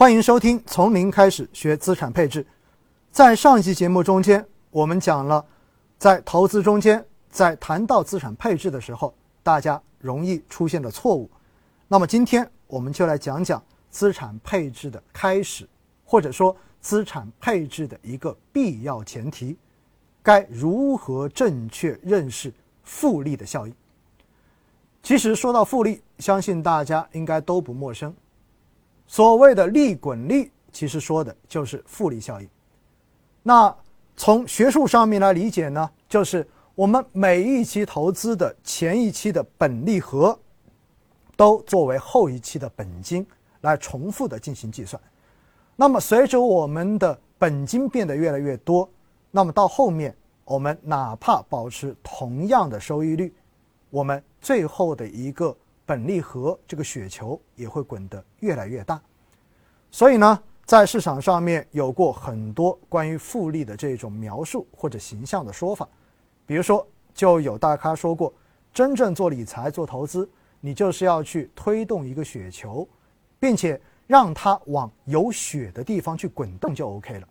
欢迎收听《从零开始学资产配置》。在上一期节目中间，我们讲了在投资中间，在谈到资产配置的时候，大家容易出现的错误。那么今天我们就来讲讲资产配置的开始，或者说资产配置的一个必要前提，该如何正确认识复利的效应。其实说到复利，相信大家应该都不陌生。所谓的利滚利，其实说的就是复利效应。那从学术上面来理解呢，就是我们每一期投资的前一期的本利和，都作为后一期的本金来重复的进行计算。那么随着我们的本金变得越来越多，那么到后面我们哪怕保持同样的收益率，我们最后的一个本利和这个雪球也会滚得越来越大。所以呢。在市场上面有过很多关于复利的这种描述或者形象的说法，比如说，就有大咖说过，真正做理财、做投资，你就是要去推动一个雪球，并且让它往有雪的地方去滚动就 OK 了。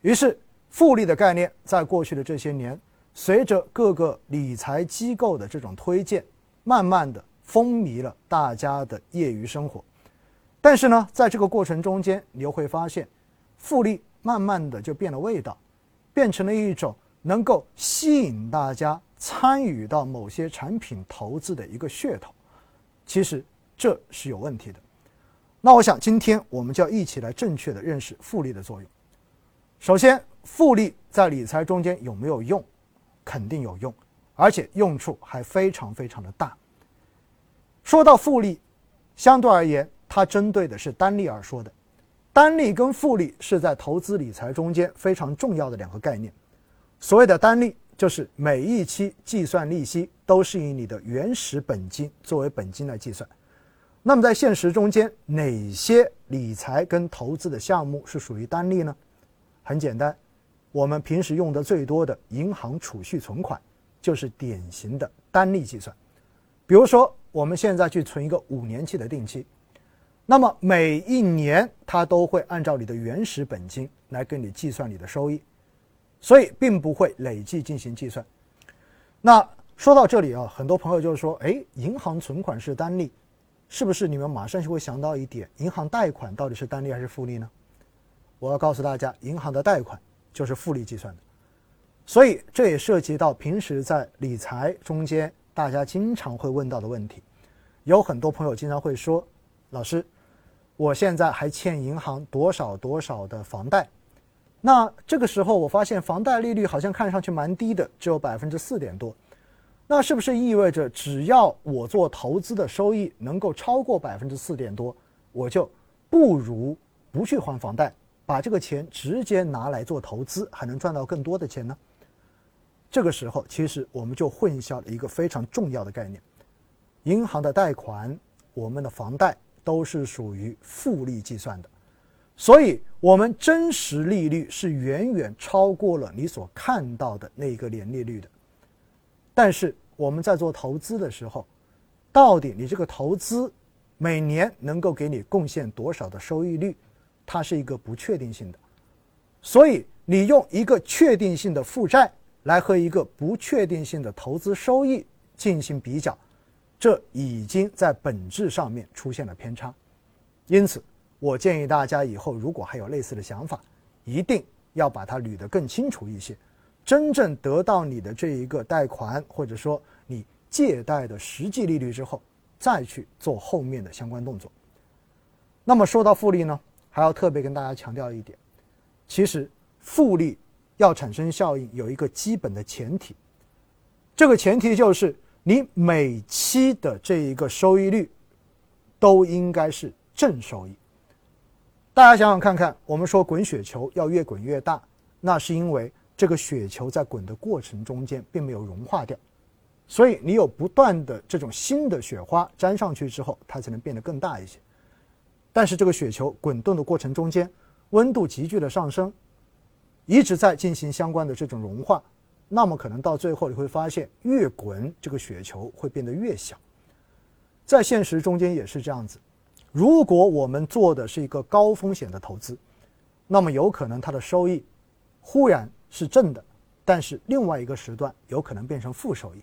于是，复利的概念在过去的这些年，随着各个理财机构的这种推荐，慢慢的风靡了大家的业余生活。但是呢，在这个过程中间，你又会发现，复利慢慢的就变了味道，变成了一种能够吸引大家参与到某些产品投资的一个噱头。其实这是有问题的。那我想今天我们就要一起来正确的认识复利的作用。首先，复利在理财中间有没有用？肯定有用，而且用处还非常非常的大。说到复利，相对而言。它针对的是单利而说的，单利跟复利是在投资理财中间非常重要的两个概念。所谓的单利，就是每一期计算利息都是以你的原始本金作为本金来计算。那么在现实中间，哪些理财跟投资的项目是属于单利呢？很简单，我们平时用的最多的银行储蓄存款，就是典型的单利计算。比如说，我们现在去存一个五年期的定期。那么每一年，它都会按照你的原始本金来给你计算你的收益，所以并不会累计进行计算。那说到这里啊，很多朋友就是说，哎，银行存款是单利，是不是你们马上就会想到一点，银行贷款到底是单利还是复利呢？我要告诉大家，银行的贷款就是复利计算的，所以这也涉及到平时在理财中间大家经常会问到的问题，有很多朋友经常会说，老师。我现在还欠银行多少多少的房贷，那这个时候我发现房贷利率好像看上去蛮低的，只有百分之四点多，那是不是意味着只要我做投资的收益能够超过百分之四点多，我就不如不去还房贷，把这个钱直接拿来做投资，还能赚到更多的钱呢？这个时候其实我们就混淆了一个非常重要的概念：银行的贷款，我们的房贷。都是属于复利计算的，所以我们真实利率是远远超过了你所看到的那个年利率的。但是我们在做投资的时候，到底你这个投资每年能够给你贡献多少的收益率，它是一个不确定性的。所以你用一个确定性的负债来和一个不确定性的投资收益进行比较。这已经在本质上面出现了偏差，因此，我建议大家以后如果还有类似的想法，一定要把它捋得更清楚一些。真正得到你的这一个贷款或者说你借贷的实际利率之后，再去做后面的相关动作。那么说到复利呢，还要特别跟大家强调一点，其实复利要产生效应有一个基本的前提，这个前提就是。你每期的这一个收益率，都应该是正收益。大家想想看看，我们说滚雪球要越滚越大，那是因为这个雪球在滚的过程中间并没有融化掉，所以你有不断的这种新的雪花粘上去之后，它才能变得更大一些。但是这个雪球滚动的过程中间，温度急剧的上升，一直在进行相关的这种融化。那么可能到最后你会发现，越滚这个雪球会变得越小。在现实中间也是这样子，如果我们做的是一个高风险的投资，那么有可能它的收益忽然是正的，但是另外一个时段有可能变成负收益。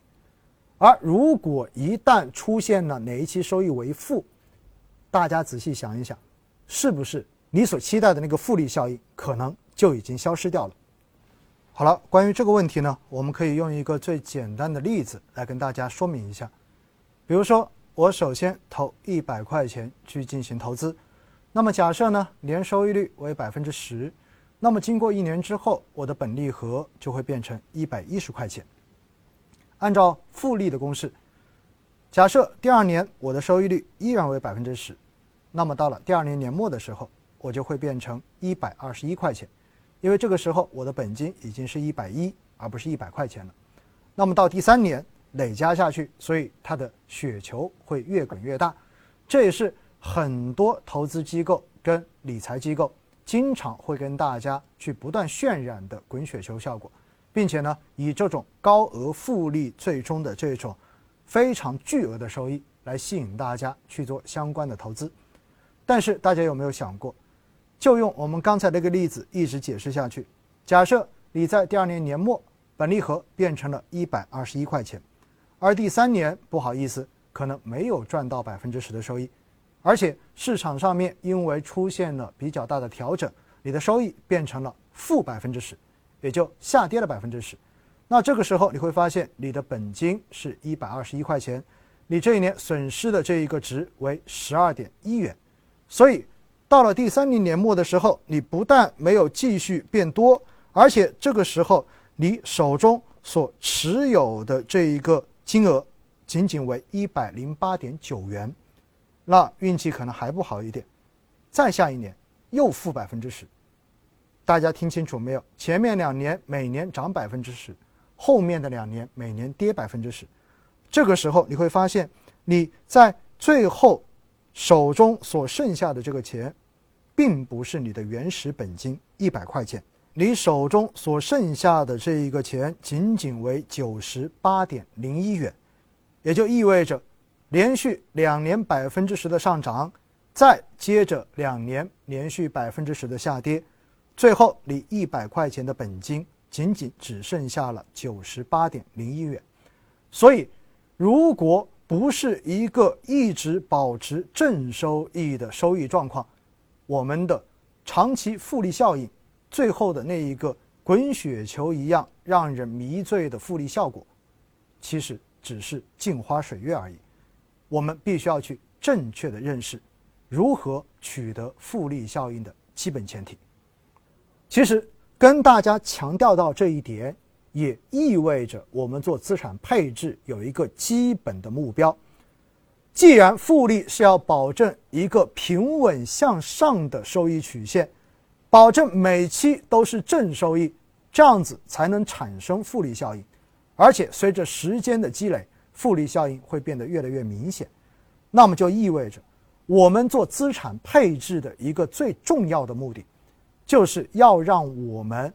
而如果一旦出现了哪一期收益为负，大家仔细想一想，是不是你所期待的那个复利效应可能就已经消失掉了？好了，关于这个问题呢，我们可以用一个最简单的例子来跟大家说明一下。比如说，我首先投一百块钱去进行投资，那么假设呢年收益率为百分之十，那么经过一年之后，我的本利和就会变成一百一十块钱。按照复利的公式，假设第二年我的收益率依然为百分之十，那么到了第二年年末的时候，我就会变成一百二十一块钱。因为这个时候我的本金已经是一百一，而不是一百块钱了。那么到第三年累加下去，所以它的雪球会越滚越大。这也是很多投资机构跟理财机构经常会跟大家去不断渲染的滚雪球效果，并且呢，以这种高额复利最终的这种非常巨额的收益来吸引大家去做相关的投资。但是大家有没有想过？就用我们刚才那个例子一直解释下去。假设你在第二年年末本利和变成了一百二十一块钱，而第三年不好意思，可能没有赚到百分之十的收益，而且市场上面因为出现了比较大的调整，你的收益变成了负百分之十，也就下跌了百分之十。那这个时候你会发现你的本金是一百二十一块钱，你这一年损失的这一个值为十二点一元，所以。到了第三年年末的时候，你不但没有继续变多，而且这个时候你手中所持有的这一个金额仅仅为一百零八点九元，那运气可能还不好一点，再下一年又负百分之十。大家听清楚没有？前面两年每年涨百分之十，后面的两年每年跌百分之十。这个时候你会发现，你在最后。手中所剩下的这个钱，并不是你的原始本金一百块钱，你手中所剩下的这一个钱仅仅为九十八点零一元，也就意味着，连续两年百分之十的上涨，再接着两年连续百分之十的下跌，最后你一百块钱的本金仅仅只剩下了九十八点零一元，所以，如果不是一个一直保持正收益的收益状况，我们的长期复利效应，最后的那一个滚雪球一样让人迷醉的复利效果，其实只是镜花水月而已。我们必须要去正确的认识如何取得复利效应的基本前提。其实跟大家强调到这一点。也意味着我们做资产配置有一个基本的目标。既然复利是要保证一个平稳向上的收益曲线，保证每期都是正收益，这样子才能产生复利效应。而且随着时间的积累，复利效应会变得越来越明显。那么就意味着，我们做资产配置的一个最重要的目的，就是要让我们。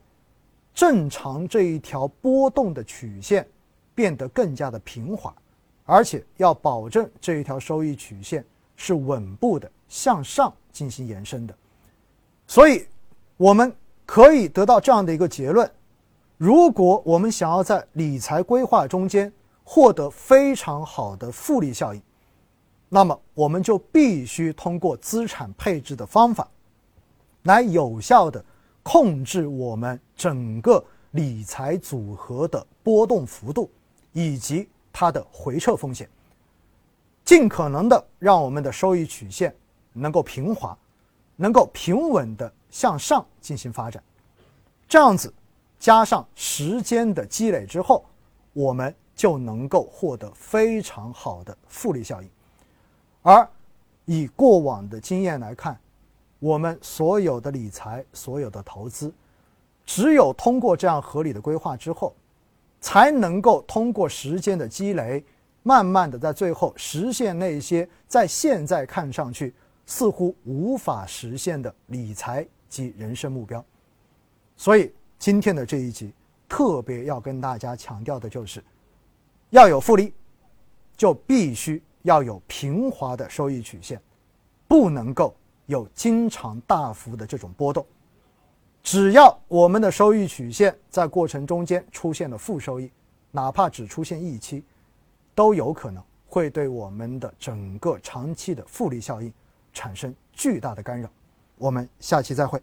正常这一条波动的曲线变得更加的平滑，而且要保证这一条收益曲线是稳步的向上进行延伸的。所以，我们可以得到这样的一个结论：如果我们想要在理财规划中间获得非常好的复利效应，那么我们就必须通过资产配置的方法来有效的。控制我们整个理财组合的波动幅度，以及它的回撤风险，尽可能的让我们的收益曲线能够平滑，能够平稳的向上进行发展。这样子，加上时间的积累之后，我们就能够获得非常好的复利效应。而以过往的经验来看，我们所有的理财、所有的投资，只有通过这样合理的规划之后，才能够通过时间的积累，慢慢的在最后实现那些在现在看上去似乎无法实现的理财及人生目标。所以今天的这一集特别要跟大家强调的就是，要有复利，就必须要有平滑的收益曲线。不能够有经常大幅的这种波动。只要我们的收益曲线在过程中间出现了负收益，哪怕只出现一期，都有可能会对我们的整个长期的复利效应产生巨大的干扰。我们下期再会。